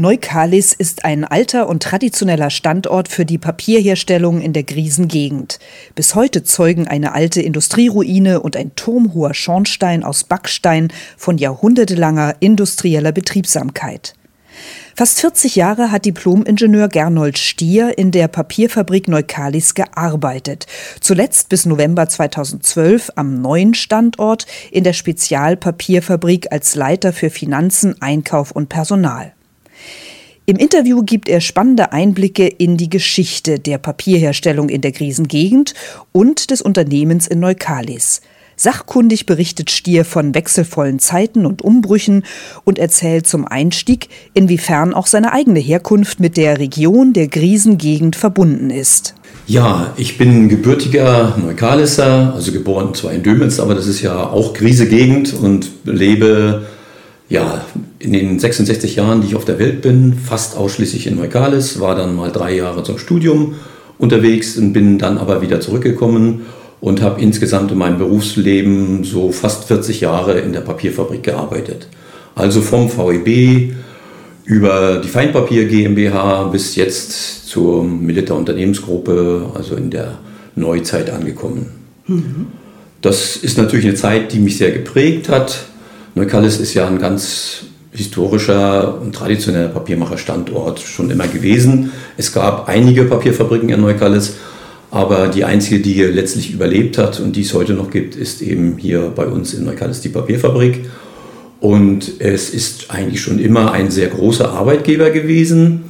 Neukalis ist ein alter und traditioneller Standort für die Papierherstellung in der Griesengegend. Bis heute zeugen eine alte Industrieruine und ein turmhoher Schornstein aus Backstein von jahrhundertelanger industrieller Betriebsamkeit. Fast 40 Jahre hat Diplom-Ingenieur Gernot Stier in der Papierfabrik Neukalis gearbeitet. Zuletzt bis November 2012 am neuen Standort in der Spezialpapierfabrik als Leiter für Finanzen, Einkauf und Personal. Im Interview gibt er spannende Einblicke in die Geschichte der Papierherstellung in der Krisengegend und des Unternehmens in Neukalis. Sachkundig berichtet Stier von wechselvollen Zeiten und Umbrüchen und erzählt zum Einstieg, inwiefern auch seine eigene Herkunft mit der Region der Krisengegend verbunden ist. Ja, ich bin gebürtiger Neukalisser, also geboren zwar in Dömitz, aber das ist ja auch Krisegegend und lebe ja, in den 66 Jahren, die ich auf der Welt bin, fast ausschließlich in Neukalis, war dann mal drei Jahre zum Studium unterwegs und bin dann aber wieder zurückgekommen und habe insgesamt in meinem Berufsleben so fast 40 Jahre in der Papierfabrik gearbeitet. Also vom VEB über die Feinpapier GmbH bis jetzt zur Milita Unternehmensgruppe, also in der Neuzeit angekommen. Mhm. Das ist natürlich eine Zeit, die mich sehr geprägt hat Neukallis ist ja ein ganz historischer und traditioneller Papiermacherstandort schon immer gewesen. Es gab einige Papierfabriken in Neukallis, aber die einzige, die hier letztlich überlebt hat und die es heute noch gibt, ist eben hier bei uns in Neukallis die Papierfabrik. Und es ist eigentlich schon immer ein sehr großer Arbeitgeber gewesen.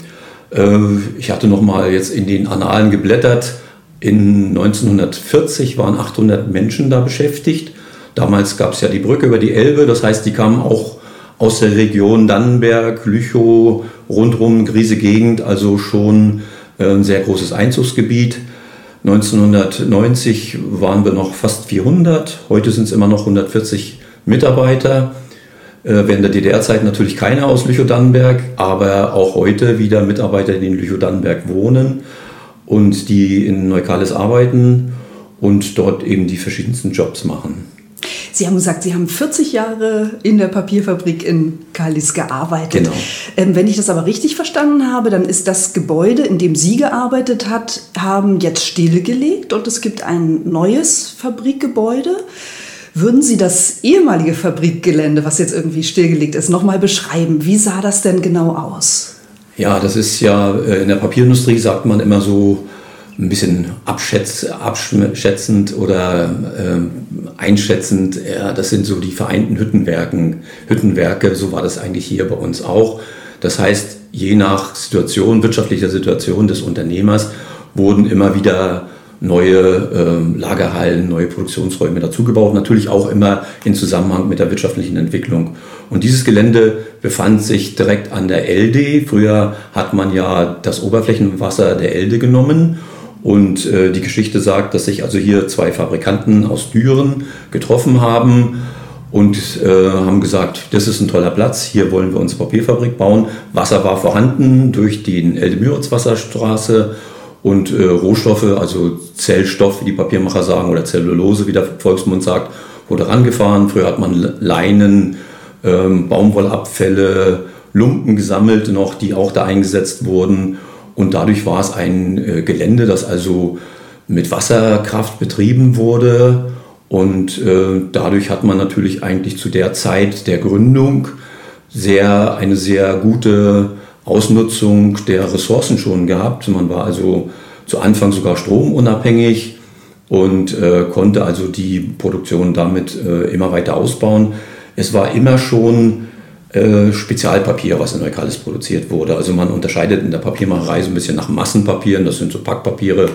Äh, ich hatte noch mal jetzt in den Annalen geblättert. In 1940 waren 800 Menschen da beschäftigt. Damals gab es ja die Brücke über die Elbe, das heißt, die kamen auch aus der Region Dannenberg, Lüchow, rundrum, Griese Gegend, also schon äh, ein sehr großes Einzugsgebiet. 1990 waren wir noch fast 400, heute sind es immer noch 140 Mitarbeiter. Äh, während der DDR-Zeit natürlich keine aus Lüchow-Dannenberg, aber auch heute wieder Mitarbeiter, die in Lüchow-Dannenberg wohnen und die in Neukalis arbeiten und dort eben die verschiedensten Jobs machen. Sie haben gesagt, Sie haben 40 Jahre in der Papierfabrik in Kalis gearbeitet. Genau. Ähm, wenn ich das aber richtig verstanden habe, dann ist das Gebäude, in dem Sie gearbeitet hat, haben jetzt stillgelegt und es gibt ein neues Fabrikgebäude. Würden Sie das ehemalige Fabrikgelände, was jetzt irgendwie stillgelegt ist, nochmal beschreiben? Wie sah das denn genau aus? Ja, das ist ja äh, in der Papierindustrie sagt man immer so, ein bisschen abschätz, abschätzend oder äh, einschätzend. Ja, das sind so die vereinten Hüttenwerken, Hüttenwerke, so war das eigentlich hier bei uns auch. Das heißt, je nach Situation, wirtschaftlicher Situation des Unternehmers wurden immer wieder neue äh, Lagerhallen, neue Produktionsräume dazugebaut, natürlich auch immer in Zusammenhang mit der wirtschaftlichen Entwicklung. Und dieses Gelände befand sich direkt an der Elde. Früher hat man ja das Oberflächenwasser der Elde genommen und äh, die Geschichte sagt, dass sich also hier zwei Fabrikanten aus Düren getroffen haben und äh, haben gesagt, das ist ein toller Platz, hier wollen wir unsere Papierfabrik bauen. Wasser war vorhanden durch die Elde-Müritz-Wasserstraße und äh, Rohstoffe, also Zellstoff, wie die Papiermacher sagen, oder Zellulose, wie der Volksmund sagt, wurde rangefahren. Früher hat man Leinen, ähm, Baumwollabfälle, Lumpen gesammelt noch, die auch da eingesetzt wurden. Und dadurch war es ein äh, Gelände, das also mit Wasserkraft betrieben wurde. Und äh, dadurch hat man natürlich eigentlich zu der Zeit der Gründung sehr, eine sehr gute Ausnutzung der Ressourcen schon gehabt. Man war also zu Anfang sogar stromunabhängig und äh, konnte also die Produktion damit äh, immer weiter ausbauen. Es war immer schon äh, Spezialpapier, was in Neukalis produziert wurde. Also man unterscheidet in der Papiermacherei so ein bisschen nach Massenpapieren, das sind so Packpapiere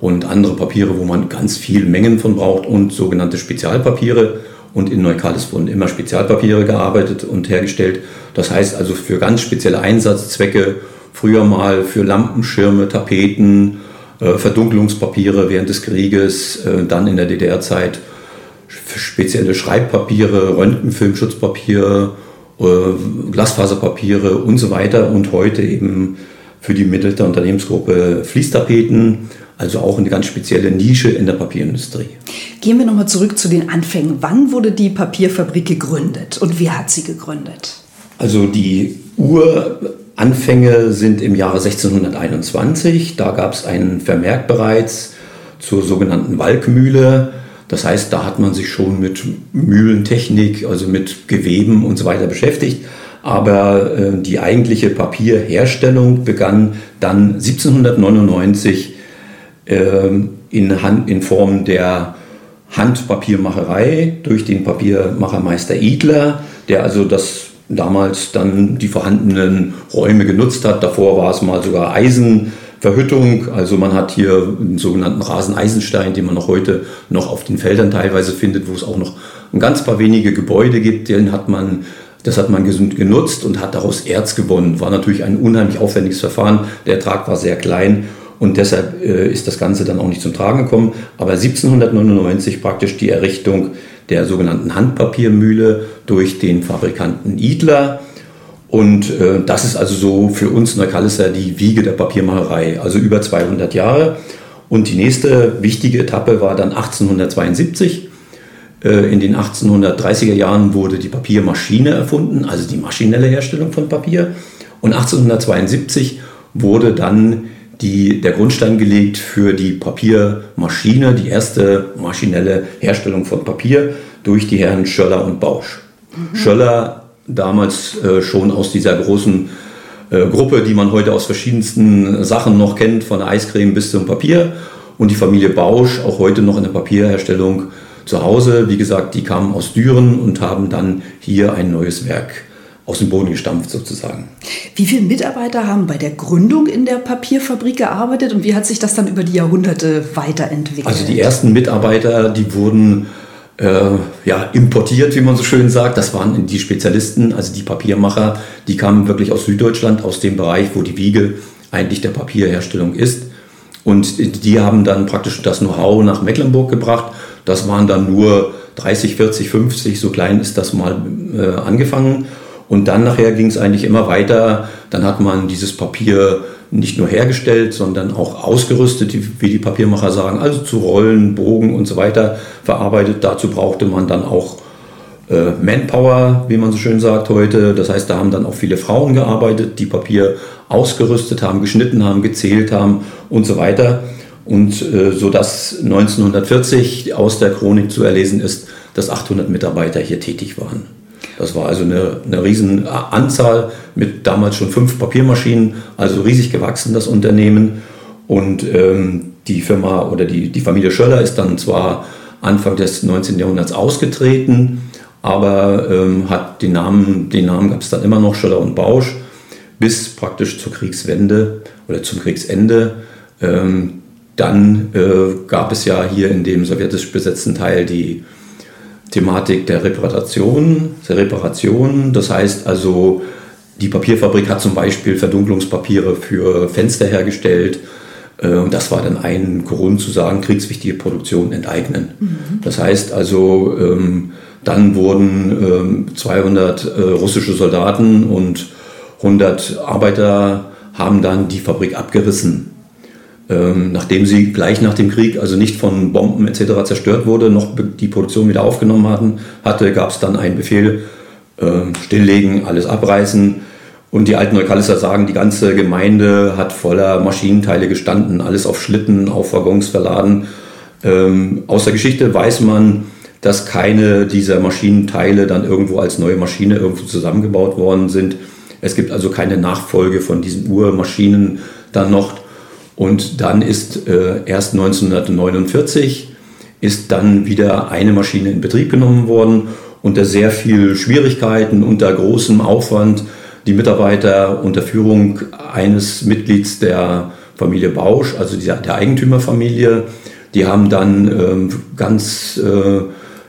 und andere Papiere, wo man ganz viel Mengen von braucht und sogenannte Spezialpapiere. Und in Neukalis wurden immer Spezialpapiere gearbeitet und hergestellt. Das heißt also für ganz spezielle Einsatzzwecke, früher mal für Lampenschirme, Tapeten, äh, Verdunkelungspapiere während des Krieges, äh, dann in der DDR-Zeit spezielle Schreibpapiere, Röntgenfilmschutzpapier, Glasfaserpapiere und so weiter und heute eben für die Mittelter Unternehmensgruppe Fließtapeten, also auch eine ganz spezielle Nische in der Papierindustrie. Gehen wir nochmal zurück zu den Anfängen. Wann wurde die Papierfabrik gegründet und wer hat sie gegründet? Also die Uranfänge sind im Jahre 1621. Da gab es einen Vermerk bereits zur sogenannten Walkmühle. Das heißt, da hat man sich schon mit Mühlentechnik, also mit Geweben und so weiter beschäftigt. Aber äh, die eigentliche Papierherstellung begann dann 1799 äh, in, in Form der Handpapiermacherei durch den Papiermachermeister Idler, der also das damals dann die vorhandenen Räume genutzt hat. Davor war es mal sogar Eisen Verhüttung. Also man hat hier einen sogenannten Raseneisenstein, den man noch heute noch auf den Feldern teilweise findet, wo es auch noch ein ganz paar wenige Gebäude gibt. Den hat man, das hat man genutzt und hat daraus Erz gewonnen. War natürlich ein unheimlich aufwendiges Verfahren. Der Ertrag war sehr klein und deshalb äh, ist das Ganze dann auch nicht zum Tragen gekommen. Aber 1799 praktisch die Errichtung der sogenannten Handpapiermühle durch den Fabrikanten Idler und äh, das ist also so für uns Neukallisser die Wiege der Papiermacherei, also über 200 Jahre. Und die nächste wichtige Etappe war dann 1872. Äh, in den 1830er Jahren wurde die Papiermaschine erfunden, also die maschinelle Herstellung von Papier. Und 1872 wurde dann die, der Grundstein gelegt für die Papiermaschine, die erste maschinelle Herstellung von Papier durch die Herren Schöller und Bausch. Mhm. Schöller damals äh, schon aus dieser großen äh, Gruppe, die man heute aus verschiedensten Sachen noch kennt, von der Eiscreme bis zum Papier. Und die Familie Bausch, auch heute noch in der Papierherstellung zu Hause. Wie gesagt, die kamen aus Düren und haben dann hier ein neues Werk aus dem Boden gestampft sozusagen. Wie viele Mitarbeiter haben bei der Gründung in der Papierfabrik gearbeitet und wie hat sich das dann über die Jahrhunderte weiterentwickelt? Also die ersten Mitarbeiter, die wurden äh, ja, importiert, wie man so schön sagt. Das waren die Spezialisten, also die Papiermacher, die kamen wirklich aus Süddeutschland, aus dem Bereich, wo die Wiege eigentlich der Papierherstellung ist. Und die haben dann praktisch das Know-how nach Mecklenburg gebracht. Das waren dann nur 30, 40, 50, so klein ist das mal äh, angefangen. Und dann nachher ging es eigentlich immer weiter. Dann hat man dieses Papier nicht nur hergestellt, sondern auch ausgerüstet, wie die Papiermacher sagen, also zu Rollen, Bogen und so weiter verarbeitet. Dazu brauchte man dann auch äh, Manpower, wie man so schön sagt heute. Das heißt, da haben dann auch viele Frauen gearbeitet, die Papier ausgerüstet haben, geschnitten haben, gezählt haben und so weiter. Und äh, so dass 1940 aus der Chronik zu erlesen ist, dass 800 Mitarbeiter hier tätig waren. Das war also eine, eine riesen Anzahl mit damals schon fünf Papiermaschinen, also riesig gewachsen das Unternehmen. Und ähm, die Firma oder die, die Familie Schöller ist dann zwar Anfang des 19. Jahrhunderts ausgetreten, aber ähm, hat den Namen, den Namen gab es dann immer noch, Schöller und Bausch, bis praktisch zur Kriegswende oder zum Kriegsende. Ähm, dann äh, gab es ja hier in dem sowjetisch besetzten Teil die Thematik der Reparation, der Reparation. Das heißt also, die Papierfabrik hat zum Beispiel Verdunklungspapiere für Fenster hergestellt. Äh, und das war dann ein Grund zu sagen, kriegswichtige Produktion enteignen. Mhm. Das heißt also, ähm, dann wurden 200 ähm, äh, russische Soldaten und 100 Arbeiter haben dann die Fabrik abgerissen ähm, nachdem sie gleich nach dem Krieg, also nicht von Bomben etc. zerstört wurde, noch die Produktion wieder aufgenommen hatten, hatte, gab es dann einen Befehl, äh, stilllegen, alles abreißen. Und die alten Neukalisser sagen, die ganze Gemeinde hat voller Maschinenteile gestanden, alles auf Schlitten, auf Waggons verladen. Ähm, aus der Geschichte weiß man, dass keine dieser Maschinenteile dann irgendwo als neue Maschine irgendwo zusammengebaut worden sind. Es gibt also keine Nachfolge von diesen Urmaschinen dann noch. Und dann ist äh, erst 1949 ist dann wieder eine Maschine in Betrieb genommen worden unter sehr viel Schwierigkeiten, unter großem Aufwand. Die Mitarbeiter unter Führung eines Mitglieds der Familie Bausch, also der, der Eigentümerfamilie, die haben dann ähm, ganz äh,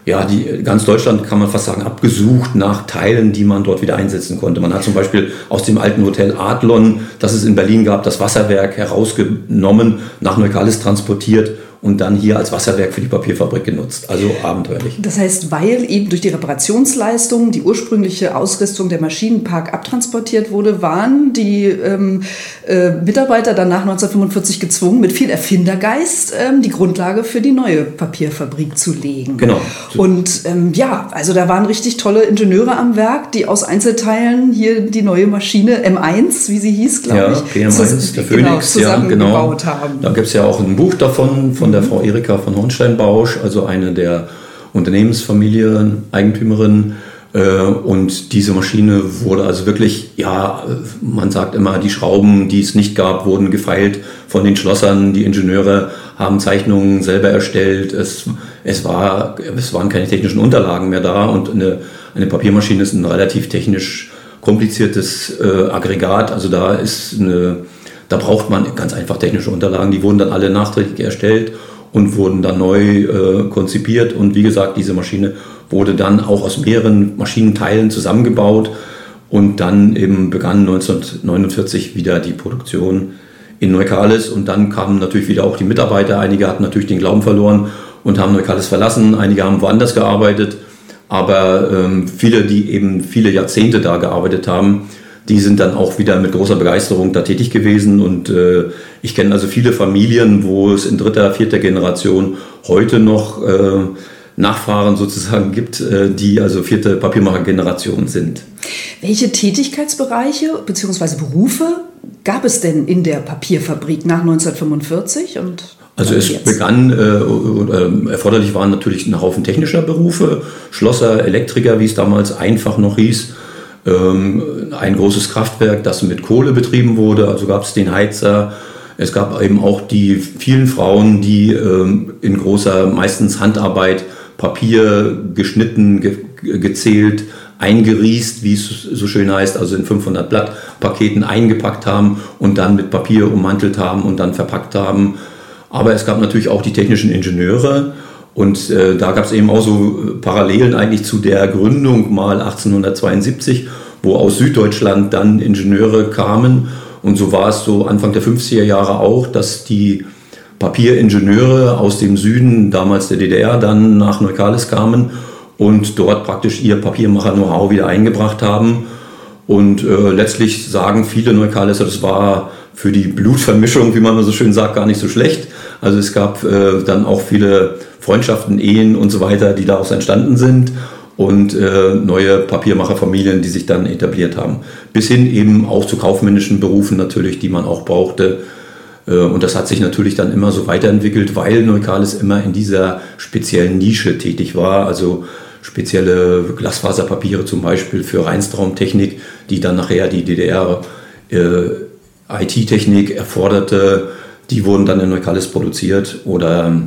ja, die, ganz Deutschland kann man fast sagen, abgesucht nach Teilen, die man dort wieder einsetzen konnte. Man hat zum Beispiel aus dem alten Hotel Adlon, das es in Berlin gab, das Wasserwerk herausgenommen, nach Neukalis transportiert und dann hier als Wasserwerk für die Papierfabrik genutzt. Also abenteuerlich. Das heißt, weil eben durch die Reparationsleistung die ursprüngliche Ausrüstung der Maschinenpark abtransportiert wurde, waren die ähm, äh, Mitarbeiter danach 1945 gezwungen, mit viel Erfindergeist ähm, die Grundlage für die neue Papierfabrik zu legen. Genau. Und ähm, ja, also da waren richtig tolle Ingenieure am Werk, die aus Einzelteilen hier die neue Maschine M1, wie sie hieß, glaube ja, ich, PM1, der Phoenix, genau, ja, genau. haben. Da gibt es ja auch ein Buch davon, von der Frau Erika von Hornstein-Bausch, also eine der Unternehmensfamilien, Eigentümerin. Äh, Und diese Maschine wurde also wirklich, ja, man sagt immer, die Schrauben, die es nicht gab, wurden gefeilt von den Schlossern. Die Ingenieure haben Zeichnungen selber erstellt. Es, es, war, es waren keine technischen Unterlagen mehr da und eine, eine Papiermaschine ist ein relativ technisch kompliziertes äh, Aggregat. Also da ist eine, da braucht man ganz einfach technische Unterlagen. Die wurden dann alle nachträglich erstellt und wurden dann neu äh, konzipiert. Und wie gesagt, diese Maschine wurde dann auch aus mehreren Maschinenteilen zusammengebaut. Und dann eben begann 1949 wieder die Produktion in Neukalis. Und dann kamen natürlich wieder auch die Mitarbeiter. Einige hatten natürlich den Glauben verloren und haben Neukalis verlassen. Einige haben woanders gearbeitet. Aber ähm, viele, die eben viele Jahrzehnte da gearbeitet haben, die sind dann auch wieder mit großer Begeisterung da tätig gewesen. Und äh, ich kenne also viele Familien, wo es in dritter, vierter Generation heute noch äh, Nachfahren sozusagen gibt, äh, die also vierte Papiermachergeneration sind. Welche Tätigkeitsbereiche bzw. Berufe gab es denn in der Papierfabrik nach 1945 und also es jetzt? begann, äh, äh, erforderlich waren natürlich ein Haufen technischer Berufe, Schlosser, Elektriker, wie es damals einfach noch hieß, ähm, ein großes Kraftwerk, das mit Kohle betrieben wurde, also gab es den Heizer. Es gab eben auch die vielen Frauen, die ähm, in großer, meistens Handarbeit, Papier geschnitten, ge gezählt, eingeriest, wie es so schön heißt, also in 500 Blatt Paketen eingepackt haben und dann mit Papier ummantelt haben und dann verpackt haben. Aber es gab natürlich auch die technischen Ingenieure und äh, da gab es eben auch so äh, Parallelen eigentlich zu der Gründung mal 1872, wo aus Süddeutschland dann Ingenieure kamen. Und so war es so Anfang der 50er Jahre auch, dass die Papieringenieure aus dem Süden, damals der DDR, dann nach Neukalis kamen und dort praktisch ihr Papiermacher-Know-how wieder eingebracht haben. Und äh, letztlich sagen viele Neukalisser, das war für die Blutvermischung, wie man so schön sagt, gar nicht so schlecht. Also es gab äh, dann auch viele Freundschaften, Ehen und so weiter, die daraus entstanden sind und äh, neue Papiermacherfamilien, die sich dann etabliert haben. Bis hin eben auch zu kaufmännischen Berufen natürlich, die man auch brauchte. Äh, und das hat sich natürlich dann immer so weiterentwickelt, weil Neukalis immer in dieser speziellen Nische tätig war. Also spezielle Glasfaserpapiere zum Beispiel für Reinstraumtechnik, die dann nachher die DDR äh, IT-Technik erforderte, die wurden dann in Neukalis produziert oder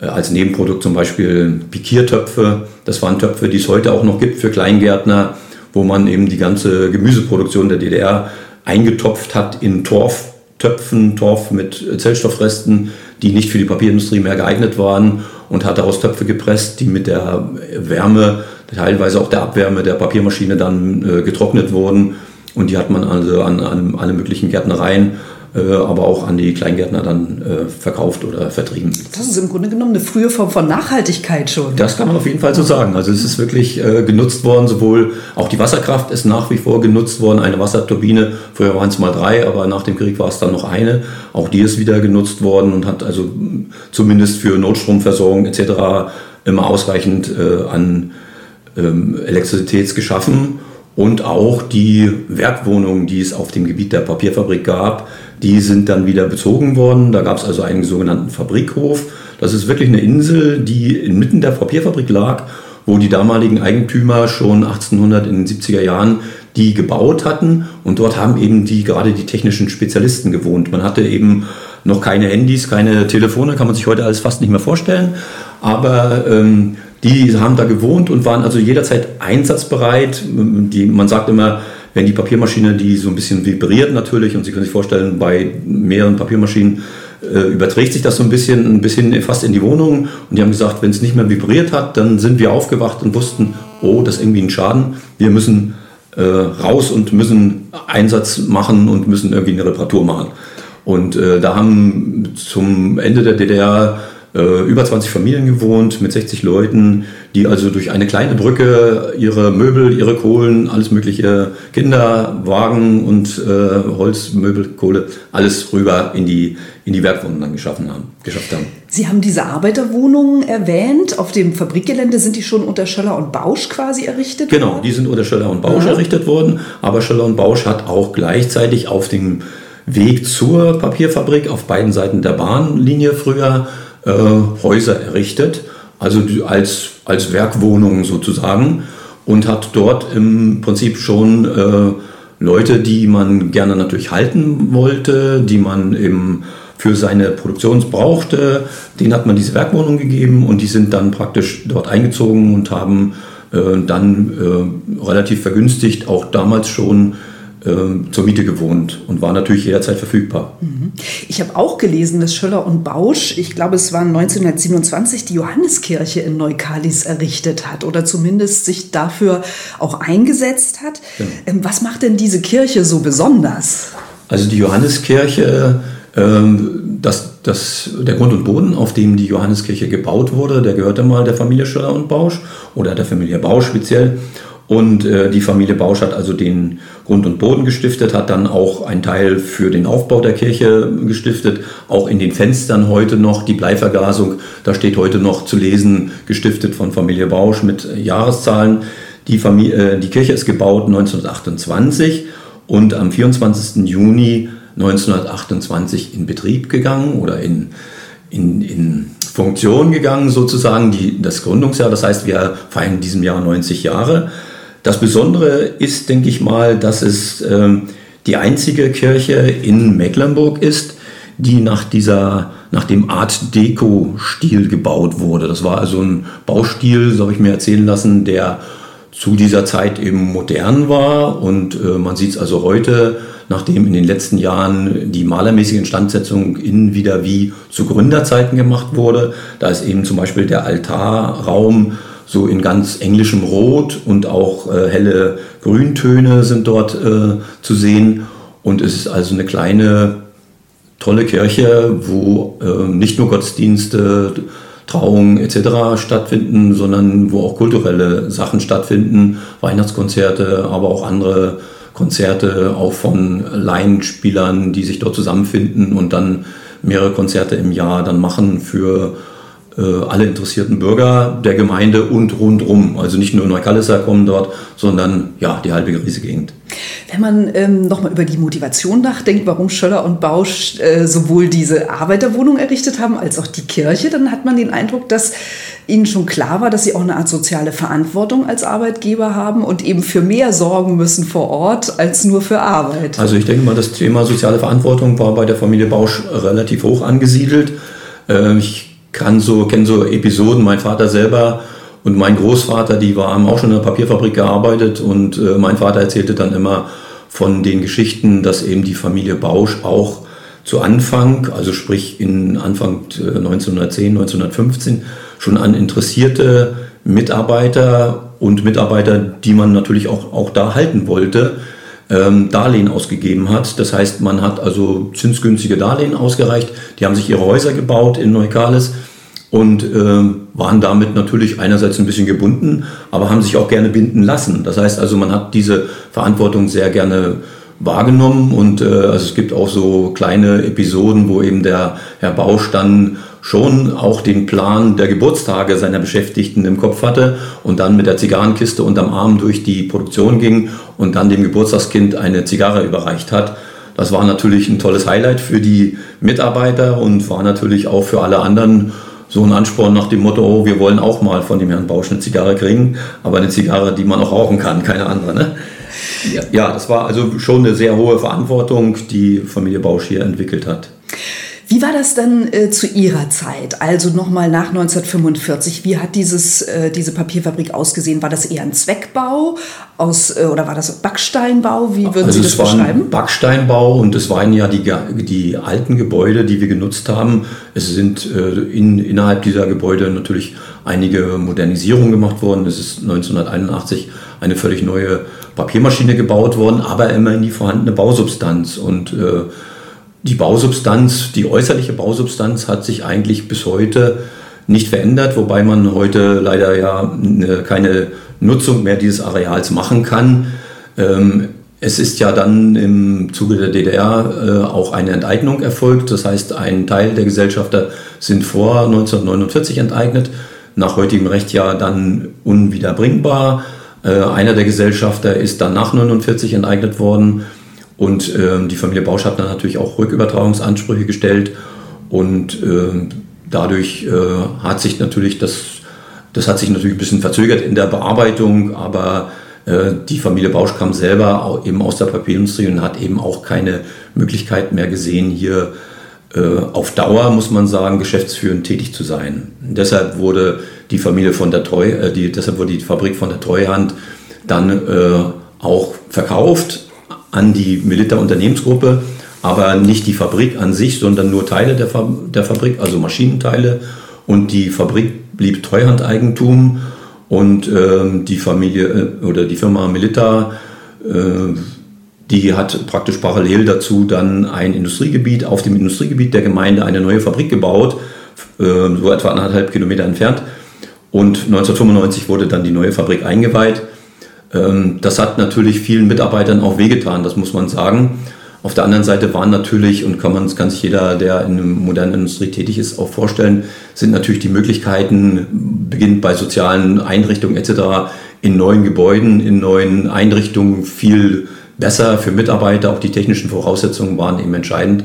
äh, als Nebenprodukt zum Beispiel Pikiertöpfe. Das waren Töpfe, die es heute auch noch gibt für Kleingärtner, wo man eben die ganze Gemüseproduktion der DDR eingetopft hat in Torftöpfen, Torf mit Zellstoffresten, die nicht für die Papierindustrie mehr geeignet waren und hat daraus Töpfe gepresst, die mit der Wärme, teilweise auch der Abwärme der Papiermaschine dann äh, getrocknet wurden und die hat man also an, an alle möglichen Gärtnereien, äh, aber auch an die Kleingärtner dann äh, verkauft oder vertrieben. Das ist im Grunde genommen eine frühe Form von Nachhaltigkeit schon. Das kann man auf jeden Fall so sagen. Also es ist wirklich äh, genutzt worden, sowohl auch die Wasserkraft ist nach wie vor genutzt worden, eine Wasserturbine, früher waren es mal drei, aber nach dem Krieg war es dann noch eine. Auch die ist wieder genutzt worden und hat also zumindest für Notstromversorgung etc. immer ausreichend äh, an ähm, Elektrizität geschaffen. Und auch die Werkwohnungen, die es auf dem Gebiet der Papierfabrik gab, die sind dann wieder bezogen worden. Da gab es also einen sogenannten Fabrikhof. Das ist wirklich eine Insel, die inmitten der Papierfabrik lag, wo die damaligen Eigentümer schon 1800 in den 70er Jahren die gebaut hatten. Und dort haben eben die gerade die technischen Spezialisten gewohnt. Man hatte eben noch keine Handys, keine Telefone, kann man sich heute alles fast nicht mehr vorstellen. Aber ähm, die haben da gewohnt und waren also jederzeit einsatzbereit. Die, man sagt immer, wenn die Papiermaschine, die so ein bisschen vibriert natürlich, und Sie können sich vorstellen, bei mehreren Papiermaschinen äh, überträgt sich das so ein bisschen, ein bisschen fast in die Wohnung. Und die haben gesagt, wenn es nicht mehr vibriert hat, dann sind wir aufgewacht und wussten, oh, das ist irgendwie ein Schaden. Wir müssen äh, raus und müssen Einsatz machen und müssen irgendwie eine Reparatur machen. Und äh, da haben zum Ende der DDR äh, über 20 Familien gewohnt mit 60 Leuten, die also durch eine kleine Brücke ihre Möbel, ihre Kohlen, alles mögliche Kinder, Wagen und äh, Holz, Möbel, Kohle, alles rüber in die, in die Werkwohnungen dann geschaffen haben, geschafft haben. Sie haben diese Arbeiterwohnungen erwähnt. Auf dem Fabrikgelände sind die schon unter Schöller und Bausch quasi errichtet genau, worden? Genau, die sind unter Schöller und Bausch ja. errichtet worden. Aber Schöller und Bausch hat auch gleichzeitig auf dem Weg zur Papierfabrik auf beiden Seiten der Bahnlinie früher äh, Häuser errichtet, also als, als Werkwohnungen sozusagen und hat dort im Prinzip schon äh, Leute, die man gerne natürlich halten wollte, die man eben für seine Produktion brauchte, denen hat man diese Werkwohnung gegeben und die sind dann praktisch dort eingezogen und haben äh, dann äh, relativ vergünstigt auch damals schon zur Miete gewohnt und war natürlich jederzeit verfügbar. Mhm. Ich habe auch gelesen, dass Schöller und Bausch, ich glaube es war 1927, die Johanneskirche in Neukalis errichtet hat oder zumindest sich dafür auch eingesetzt hat. Genau. Ähm, was macht denn diese Kirche so besonders? Also die Johanneskirche, ähm, das, das, der Grund und Boden, auf dem die Johanneskirche gebaut wurde, der gehörte mal der Familie Schöller und Bausch oder der Familie Bausch speziell. Und äh, die Familie Bausch hat also den Grund und Boden gestiftet, hat dann auch einen Teil für den Aufbau der Kirche gestiftet, auch in den Fenstern heute noch die Bleivergasung, da steht heute noch zu lesen, gestiftet von Familie Bausch mit Jahreszahlen. Die, Familie, äh, die Kirche ist gebaut 1928 und am 24. Juni 1928 in Betrieb gegangen oder in, in, in Funktion gegangen sozusagen, die, das Gründungsjahr. Das heißt, wir feiern in diesem Jahr 90 Jahre. Das Besondere ist, denke ich mal, dass es äh, die einzige Kirche in Mecklenburg ist, die nach dieser nach dem Art Deco-Stil gebaut wurde. Das war also ein Baustil, so habe ich mir erzählen lassen, der zu dieser Zeit eben modern war. Und äh, man sieht es also heute, nachdem in den letzten Jahren die malermäßige Instandsetzung innen wieder wie zu Gründerzeiten gemacht wurde. Da ist eben zum Beispiel der Altarraum so in ganz englischem Rot und auch äh, helle Grüntöne sind dort äh, zu sehen. Und es ist also eine kleine, tolle Kirche, wo äh, nicht nur Gottesdienste, Trauungen etc. stattfinden, sondern wo auch kulturelle Sachen stattfinden, Weihnachtskonzerte, aber auch andere Konzerte, auch von Laienspielern, die sich dort zusammenfinden und dann mehrere Konzerte im Jahr dann machen für alle interessierten Bürger der Gemeinde und rundrum. Also nicht nur Neukallesser kommen dort, sondern ja, die halbe Gegend. Wenn man ähm, nochmal über die Motivation nachdenkt, warum Schöller und Bausch äh, sowohl diese Arbeiterwohnung errichtet haben als auch die Kirche, dann hat man den Eindruck, dass ihnen schon klar war, dass sie auch eine Art soziale Verantwortung als Arbeitgeber haben und eben für mehr sorgen müssen vor Ort als nur für Arbeit. Also ich denke mal, das Thema soziale Verantwortung war bei der Familie Bausch relativ hoch angesiedelt. Äh, ich kann so, kenne so Episoden, mein Vater selber und mein Großvater, die war, haben auch schon in der Papierfabrik gearbeitet und äh, mein Vater erzählte dann immer von den Geschichten, dass eben die Familie Bausch auch zu Anfang, also sprich in Anfang 1910, äh, 1915, schon an interessierte Mitarbeiter und Mitarbeiter, die man natürlich auch, auch da halten wollte, ähm, Darlehen ausgegeben hat. Das heißt, man hat also zinsgünstige Darlehen ausgereicht. Die haben sich ihre Häuser gebaut in Neukales und äh, waren damit natürlich einerseits ein bisschen gebunden, aber haben sich auch gerne binden lassen. Das heißt also, man hat diese Verantwortung sehr gerne wahrgenommen und äh, also es gibt auch so kleine Episoden, wo eben der Herr Bausch dann schon auch den Plan der Geburtstage seiner Beschäftigten im Kopf hatte und dann mit der Zigarrenkiste unterm Arm durch die Produktion ging und dann dem Geburtstagskind eine Zigarre überreicht hat. Das war natürlich ein tolles Highlight für die Mitarbeiter und war natürlich auch für alle anderen so ein Ansporn nach dem Motto, oh, wir wollen auch mal von dem Herrn Bausch eine Zigarre kriegen, aber eine Zigarre, die man auch rauchen kann, keine andere. Ne? Ja, ja, das war also schon eine sehr hohe Verantwortung, die Familie Bausch hier entwickelt hat. Wie war das dann äh, zu Ihrer Zeit? Also nochmal nach 1945. Wie hat dieses, äh, diese Papierfabrik ausgesehen? War das eher ein Zweckbau aus, äh, oder war das Backsteinbau? Wie würden also Sie das es war beschreiben? Ein Backsteinbau und es waren ja die, die alten Gebäude, die wir genutzt haben. Es sind äh, in, innerhalb dieser Gebäude natürlich einige Modernisierungen gemacht worden. Es ist 1981 eine völlig neue Papiermaschine gebaut worden, aber immer in die vorhandene Bausubstanz. Und äh, die Bausubstanz, die äußerliche Bausubstanz hat sich eigentlich bis heute nicht verändert, wobei man heute leider ja äh, keine Nutzung mehr dieses Areals machen kann. Ähm, es ist ja dann im Zuge der DDR äh, auch eine Enteignung erfolgt. Das heißt, ein Teil der Gesellschafter sind vor 1949 enteignet, nach heutigem Recht ja dann unwiederbringbar. Äh, einer der Gesellschafter ist dann nach 1949 enteignet worden und ähm, die Familie Bausch hat dann natürlich auch Rückübertragungsansprüche gestellt. Und äh, dadurch äh, hat sich natürlich das, das hat sich natürlich ein bisschen verzögert in der Bearbeitung, aber äh, die Familie Bausch kam selber eben aus der Papierindustrie und hat eben auch keine Möglichkeit mehr gesehen, hier äh, auf Dauer, muss man sagen, geschäftsführend tätig zu sein. deshalb wurde die Familie von der Treu, äh, die, deshalb wurde die Fabrik von der Treuhand dann äh, auch verkauft an die Milita Unternehmensgruppe, aber nicht die Fabrik an sich, sondern nur Teile der, Fa der Fabrik, also Maschinenteile. Und die Fabrik blieb Treuhandeigentum und äh, die Familie äh, oder die Firma Milita, äh, die hat praktisch parallel dazu dann ein Industriegebiet, auf dem Industriegebiet der Gemeinde eine neue Fabrik gebaut, äh, so etwa anderthalb Kilometer entfernt. Und 1995 wurde dann die neue Fabrik eingeweiht. Ähm, das hat natürlich vielen Mitarbeitern auch wehgetan, das muss man sagen. Auf der anderen Seite waren natürlich, und kann, man, kann sich jeder, der in der modernen Industrie tätig ist, auch vorstellen, sind natürlich die Möglichkeiten, beginnt bei sozialen Einrichtungen etc., in neuen Gebäuden, in neuen Einrichtungen viel besser für Mitarbeiter. Auch die technischen Voraussetzungen waren eben entscheidend.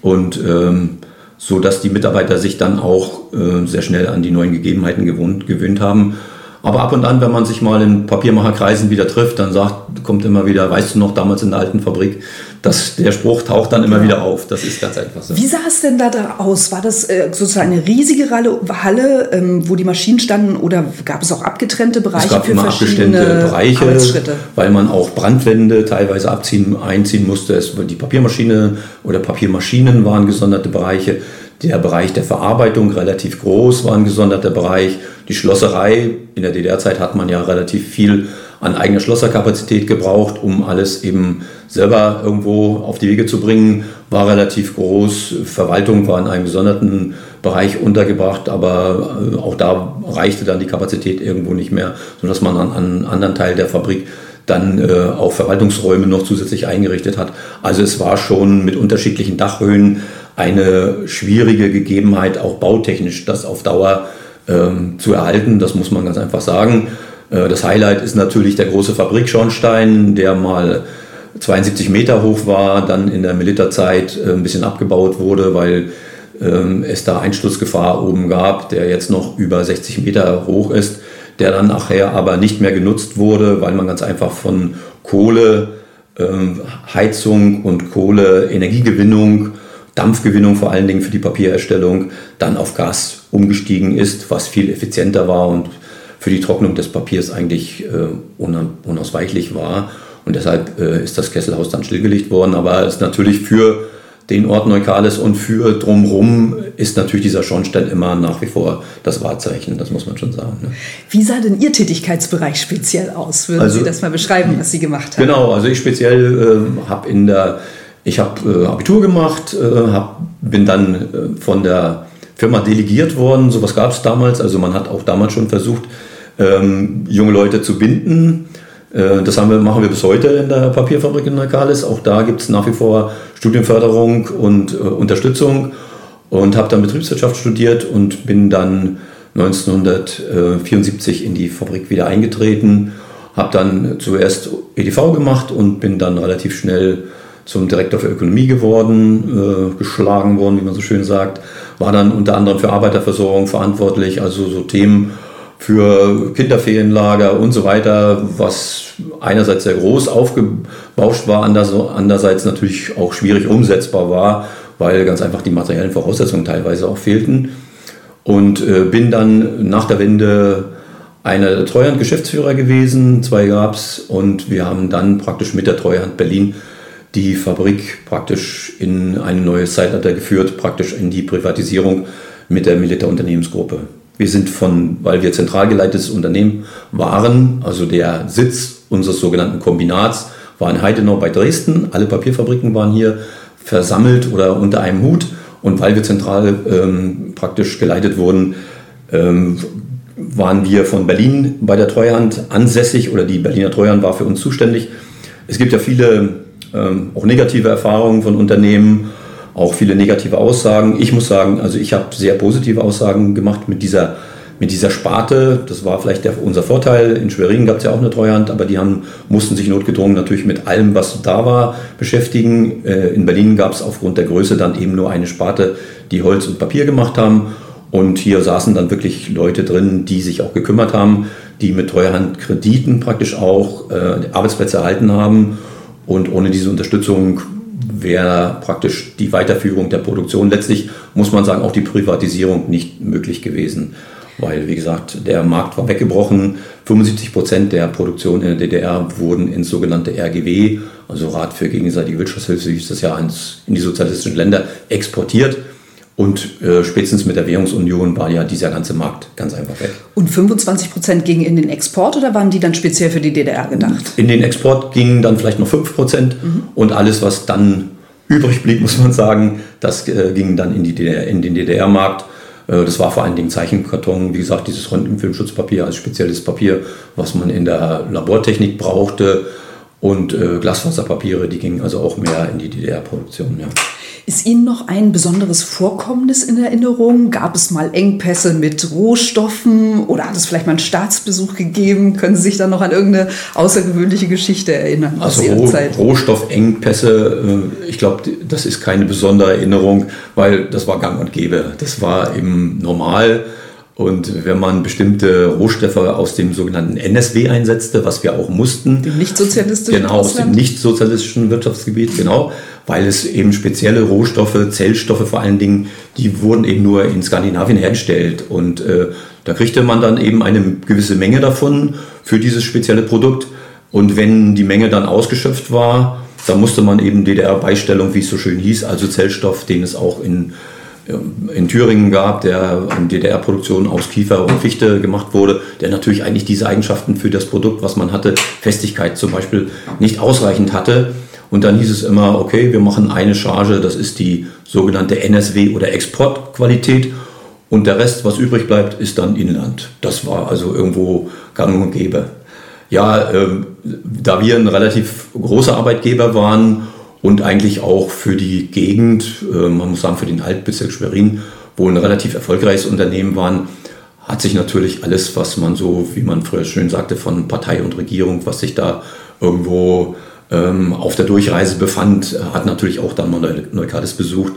Und ähm, so dass die Mitarbeiter sich dann auch äh, sehr schnell an die neuen Gegebenheiten gewohnt, gewöhnt haben. Aber ab und an, wenn man sich mal in Papiermacherkreisen wieder trifft, dann sagt, kommt immer wieder, weißt du noch, damals in der alten Fabrik, dass der Spruch taucht dann immer wieder auf. Das ist ganz einfach so. Wie sah es denn da, da aus? War das äh, sozusagen eine riesige Halle, ähm, wo die Maschinen standen oder gab es auch abgetrennte Bereiche es gab für immer verschiedene Bereiche, weil man auch Brandwände teilweise abziehen, einziehen musste. Es, die Papiermaschine oder Papiermaschinen waren gesonderte Bereiche. Der Bereich der Verarbeitung relativ groß war ein gesonderter Bereich. Die Schlosserei, in der DDR-Zeit hat man ja relativ viel an eigener Schlosserkapazität gebraucht, um alles eben selber irgendwo auf die Wege zu bringen, war relativ groß. Verwaltung war in einem gesonderten Bereich untergebracht, aber äh, auch da reichte dann die Kapazität irgendwo nicht mehr, sodass man an, einem anderen Teil der Fabrik dann äh, auch Verwaltungsräume noch zusätzlich eingerichtet hat. Also es war schon mit unterschiedlichen Dachhöhen eine schwierige Gegebenheit, auch bautechnisch das auf Dauer ähm, zu erhalten. Das muss man ganz einfach sagen. Äh, das Highlight ist natürlich der große Fabrikschornstein, der mal 72 Meter hoch war, dann in der Militerzeit äh, ein bisschen abgebaut wurde, weil ähm, es da Einsturzgefahr oben gab, der jetzt noch über 60 Meter hoch ist, der dann nachher aber nicht mehr genutzt wurde, weil man ganz einfach von Kohleheizung ähm, und Kohleenergiegewinnung Dampfgewinnung vor allen Dingen für die Papiererstellung dann auf Gas umgestiegen ist, was viel effizienter war und für die Trocknung des Papiers eigentlich äh, unausweichlich war. Und deshalb äh, ist das Kesselhaus dann stillgelegt worden. Aber es ist natürlich für den Ort Neukales und für drumherum ist natürlich dieser Schornstein immer nach wie vor das Wahrzeichen, das muss man schon sagen. Ne? Wie sah denn Ihr Tätigkeitsbereich speziell aus? Würden also, Sie das mal beschreiben, was Sie gemacht haben? Genau, also ich speziell äh, habe in der ich habe äh, Abitur gemacht, äh, hab, bin dann äh, von der Firma delegiert worden. Sowas gab es damals. Also man hat auch damals schon versucht, ähm, junge Leute zu binden. Äh, das wir, machen wir bis heute in der Papierfabrik in Neukalis. Auch da gibt es nach wie vor Studienförderung und äh, Unterstützung. Und habe dann Betriebswirtschaft studiert und bin dann 1974 in die Fabrik wieder eingetreten. Habe dann zuerst EDV gemacht und bin dann relativ schnell zum Direktor für Ökonomie geworden, äh, geschlagen worden, wie man so schön sagt. War dann unter anderem für Arbeiterversorgung verantwortlich, also so Themen für Kinderferienlager und so weiter, was einerseits sehr groß aufgebauscht war, andererseits natürlich auch schwierig umsetzbar war, weil ganz einfach die materiellen Voraussetzungen teilweise auch fehlten. Und äh, bin dann nach der Wende einer der Treuhand-Geschäftsführer gewesen, zwei gab es und wir haben dann praktisch mit der Treuhand Berlin die Fabrik praktisch in ein neues Zeitalter geführt, praktisch in die Privatisierung mit der Milita Unternehmensgruppe. Wir sind von, weil wir zentral geleitetes Unternehmen waren, also der Sitz unseres sogenannten Kombinats war in Heidenau bei Dresden. Alle Papierfabriken waren hier versammelt oder unter einem Hut. Und weil wir zentral ähm, praktisch geleitet wurden, ähm, waren wir von Berlin bei der Treuhand ansässig oder die Berliner Treuhand war für uns zuständig. Es gibt ja viele ähm, auch negative Erfahrungen von Unternehmen, auch viele negative Aussagen. Ich muss sagen, also ich habe sehr positive Aussagen gemacht mit dieser, mit dieser Sparte. Das war vielleicht der, unser Vorteil. In Schwerin gab es ja auch eine Treuhand, aber die haben, mussten sich notgedrungen natürlich mit allem, was da war, beschäftigen. Äh, in Berlin gab es aufgrund der Größe dann eben nur eine Sparte, die Holz und Papier gemacht haben. Und hier saßen dann wirklich Leute drin, die sich auch gekümmert haben, die mit Treuhandkrediten praktisch auch äh, Arbeitsplätze erhalten haben. Und ohne diese Unterstützung wäre praktisch die Weiterführung der Produktion, letztlich muss man sagen, auch die Privatisierung nicht möglich gewesen. Weil, wie gesagt, der Markt war weggebrochen. 75 Prozent der Produktion in der DDR wurden ins sogenannte RGW, also Rat für gegenseitige Wirtschaftshilfe, hieß das ja in die sozialistischen Länder, exportiert. Und äh, spätestens mit der Währungsunion war ja dieser ganze Markt ganz einfach weg. Und 25 Prozent gingen in den Export oder waren die dann speziell für die DDR gedacht? In den Export gingen dann vielleicht noch 5 Prozent mhm. und alles, was dann übrig blieb, muss man sagen, das äh, ging dann in, die DDR, in den DDR-Markt. Äh, das war vor allen Dingen Zeichenkarton, wie gesagt, dieses Röntgenfilmschutzpapier als spezielles Papier, was man in der Labortechnik brauchte. Und äh, Glasfaserpapiere, die gingen also auch mehr in die DDR-Produktion. Ja. Ist Ihnen noch ein besonderes Vorkommnis in Erinnerung? Gab es mal Engpässe mit Rohstoffen oder hat es vielleicht mal einen Staatsbesuch gegeben? Können Sie sich dann noch an irgendeine außergewöhnliche Geschichte erinnern aus also Ihrer Roh Zeit? Rohstoffengpässe, äh, ich glaube, das ist keine besondere Erinnerung, weil das war gang und gäbe. Das war eben normal. Und wenn man bestimmte Rohstoffe aus dem sogenannten NSW einsetzte, was wir auch mussten. Dem nicht-sozialistischen Genau, aus dem nicht-sozialistischen Wirtschaftsgebiet, genau. Weil es eben spezielle Rohstoffe, Zellstoffe vor allen Dingen, die wurden eben nur in Skandinavien hergestellt. Und äh, da kriegte man dann eben eine gewisse Menge davon für dieses spezielle Produkt. Und wenn die Menge dann ausgeschöpft war, dann musste man eben DDR-Beistellung, wie es so schön hieß, also Zellstoff, den es auch in in Thüringen gab, der in DDR-Produktion aus Kiefer und Fichte gemacht wurde, der natürlich eigentlich diese Eigenschaften für das Produkt, was man hatte, Festigkeit zum Beispiel, nicht ausreichend hatte. Und dann hieß es immer, okay, wir machen eine Charge, das ist die sogenannte NSW oder Exportqualität. Und der Rest, was übrig bleibt, ist dann Inland. Das war also irgendwo gang und gäbe. Ja, äh, da wir ein relativ großer Arbeitgeber waren und eigentlich auch für die Gegend, äh, man muss sagen für den Altbezirk Schwerin, wo ein relativ erfolgreiches Unternehmen waren, hat sich natürlich alles, was man so, wie man früher schön sagte, von Partei und Regierung, was sich da irgendwo ähm, auf der Durchreise befand, hat natürlich auch dann mal Neukades besucht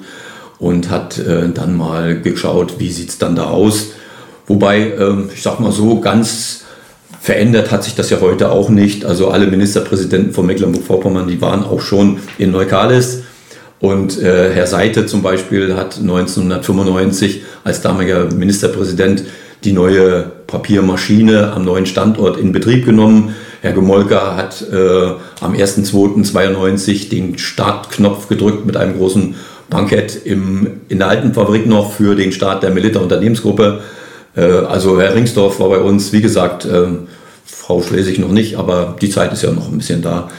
und hat äh, dann mal geschaut, wie sieht es dann da aus. Wobei, ähm, ich sag mal so, ganz Verändert hat sich das ja heute auch nicht. Also alle Ministerpräsidenten von Mecklenburg-Vorpommern, die waren auch schon in Neukalis. Und äh, Herr Seite zum Beispiel hat 1995 als damaliger Ministerpräsident die neue Papiermaschine am neuen Standort in Betrieb genommen. Herr Gemolka hat äh, am 1.2.92 den Startknopf gedrückt mit einem großen Bankett im, in der alten Fabrik noch für den Start der Milita Unternehmensgruppe. Äh, also Herr Ringsdorf war bei uns, wie gesagt, ähm, Frau Schlesig noch nicht, aber die Zeit ist ja noch ein bisschen da.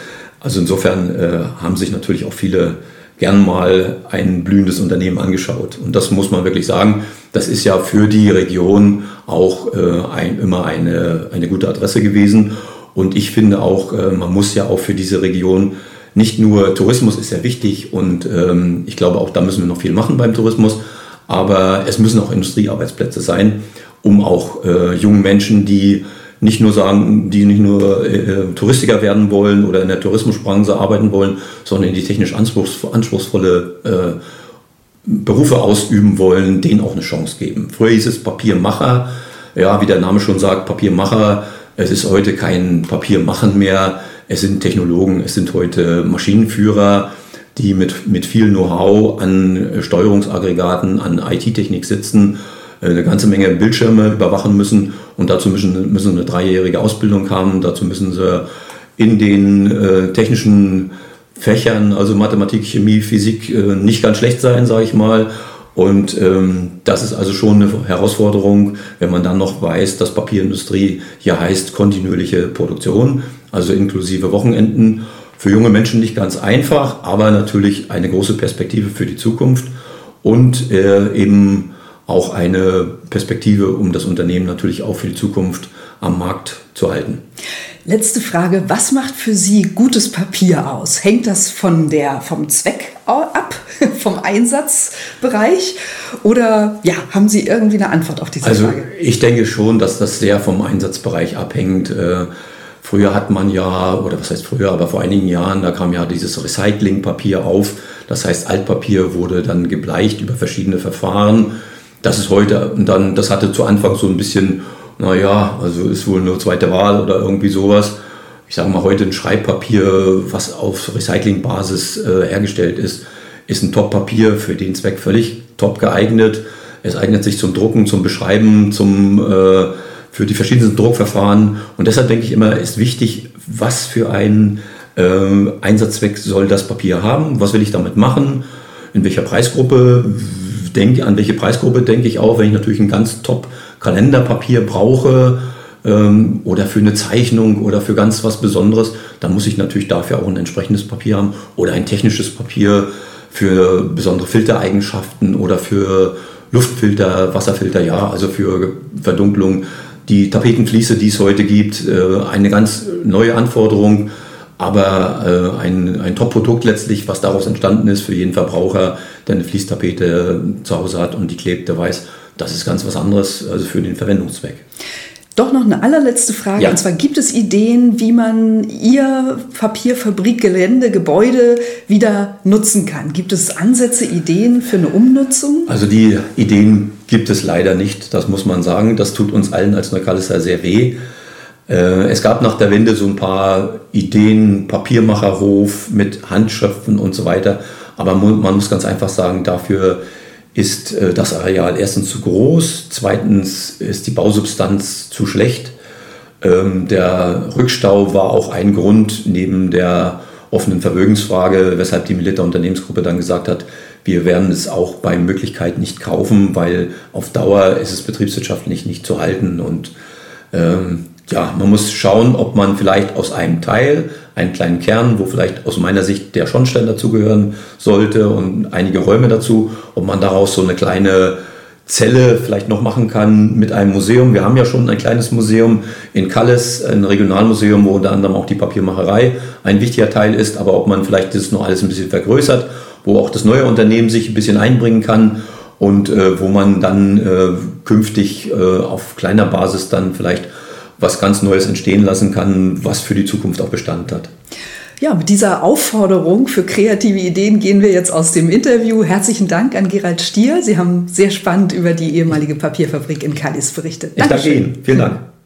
Also insofern äh, haben sich natürlich auch viele gern mal ein blühendes Unternehmen angeschaut. Und das muss man wirklich sagen, das ist ja für die Region auch äh, ein, immer eine, eine gute Adresse gewesen. Und ich finde auch, man muss ja auch für diese Region nicht nur Tourismus ist sehr wichtig und ähm, ich glaube auch da müssen wir noch viel machen beim Tourismus, aber es müssen auch Industriearbeitsplätze sein, um auch äh, jungen Menschen, die nicht nur sagen, die nicht nur äh, Touristiker werden wollen oder in der Tourismusbranche arbeiten wollen, sondern in die technisch anspruchsvolle äh, Berufe ausüben wollen, denen auch eine Chance geben. Früher hieß es Papiermacher, ja, wie der Name schon sagt, Papiermacher. Es ist heute kein Papiermachen mehr. Es sind Technologen, es sind heute Maschinenführer, die mit, mit viel Know-how an Steuerungsaggregaten, an IT-Technik sitzen, äh, eine ganze Menge Bildschirme überwachen müssen und dazu müssen, müssen eine dreijährige Ausbildung haben, dazu müssen sie in den äh, technischen Fächern, also Mathematik, Chemie, Physik, äh, nicht ganz schlecht sein, sage ich mal. Und ähm, das ist also schon eine Herausforderung, wenn man dann noch weiß, dass Papierindustrie hier heißt kontinuierliche Produktion, also inklusive Wochenenden. Für junge Menschen nicht ganz einfach, aber natürlich eine große Perspektive für die Zukunft und äh, eben auch eine Perspektive, um das Unternehmen natürlich auch für die Zukunft am Markt zu halten. Letzte Frage, was macht für Sie gutes Papier aus? Hängt das von der, vom Zweck ab, vom Einsatzbereich? Oder ja, haben Sie irgendwie eine Antwort auf diese also, Frage? Also ich denke schon, dass das sehr vom Einsatzbereich abhängt. Äh, früher hat man ja, oder was heißt früher, aber vor einigen Jahren, da kam ja dieses Recyclingpapier auf. Das heißt, Altpapier wurde dann gebleicht über verschiedene Verfahren. Das ist heute, und dann, das hatte zu Anfang so ein bisschen naja, also ist wohl nur zweite Wahl oder irgendwie sowas. Ich sage mal, heute ein Schreibpapier, was auf Recyclingbasis äh, hergestellt ist, ist ein Top-Papier für den Zweck völlig top geeignet. Es eignet sich zum Drucken, zum Beschreiben, zum, äh, für die verschiedensten Druckverfahren. Und deshalb denke ich immer, ist wichtig, was für einen äh, Einsatzzweck soll das Papier haben? Was will ich damit machen? In welcher Preisgruppe? Denke, an welche Preisgruppe denke ich auch, wenn ich natürlich ein ganz top Kalenderpapier brauche ähm, oder für eine Zeichnung oder für ganz was Besonderes, dann muss ich natürlich dafür auch ein entsprechendes Papier haben oder ein technisches Papier für besondere Filtereigenschaften oder für Luftfilter, Wasserfilter, ja, also für Verdunklung. Die Tapetenfliese, die es heute gibt, äh, eine ganz neue Anforderung, aber äh, ein, ein Top-Produkt letztlich, was daraus entstanden ist für jeden Verbraucher, der eine Fließtapete zu Hause hat und die klebt, der weiß, das ist ganz was anderes also für den Verwendungszweck. Doch noch eine allerletzte Frage. Ja. Und zwar gibt es Ideen, wie man Ihr Papierfabrikgelände, Gebäude wieder nutzen kann? Gibt es Ansätze, Ideen für eine Umnutzung? Also die Ideen gibt es leider nicht, das muss man sagen. Das tut uns allen als Neukalisser sehr weh. Äh, es gab nach der Wende so ein paar Ideen, Papiermacherhof mit Handschöpfen und so weiter. Aber man muss ganz einfach sagen, dafür ist äh, das Areal erstens zu groß, zweitens ist die Bausubstanz zu schlecht. Ähm, der Rückstau war auch ein Grund neben der offenen Vermögensfrage, weshalb die Milita Unternehmensgruppe dann gesagt hat, wir werden es auch bei Möglichkeit nicht kaufen, weil auf Dauer ist es betriebswirtschaftlich nicht zu halten und ähm, ja, man muss schauen, ob man vielleicht aus einem Teil, einen kleinen Kern, wo vielleicht aus meiner Sicht der Schornstein dazugehören sollte und einige Räume dazu, ob man daraus so eine kleine Zelle vielleicht noch machen kann mit einem Museum. Wir haben ja schon ein kleines Museum in Kalles, ein Regionalmuseum, wo unter anderem auch die Papiermacherei ein wichtiger Teil ist, aber ob man vielleicht das noch alles ein bisschen vergrößert, wo auch das neue Unternehmen sich ein bisschen einbringen kann und äh, wo man dann äh, künftig äh, auf kleiner Basis dann vielleicht was ganz Neues entstehen lassen kann, was für die Zukunft auch Bestand hat. Ja, mit dieser Aufforderung für kreative Ideen gehen wir jetzt aus dem Interview. Herzlichen Dank an Gerald Stier. Sie haben sehr spannend über die ehemalige Papierfabrik in Callis berichtet. Dankeschön. Ich danke Ihnen. Vielen Dank.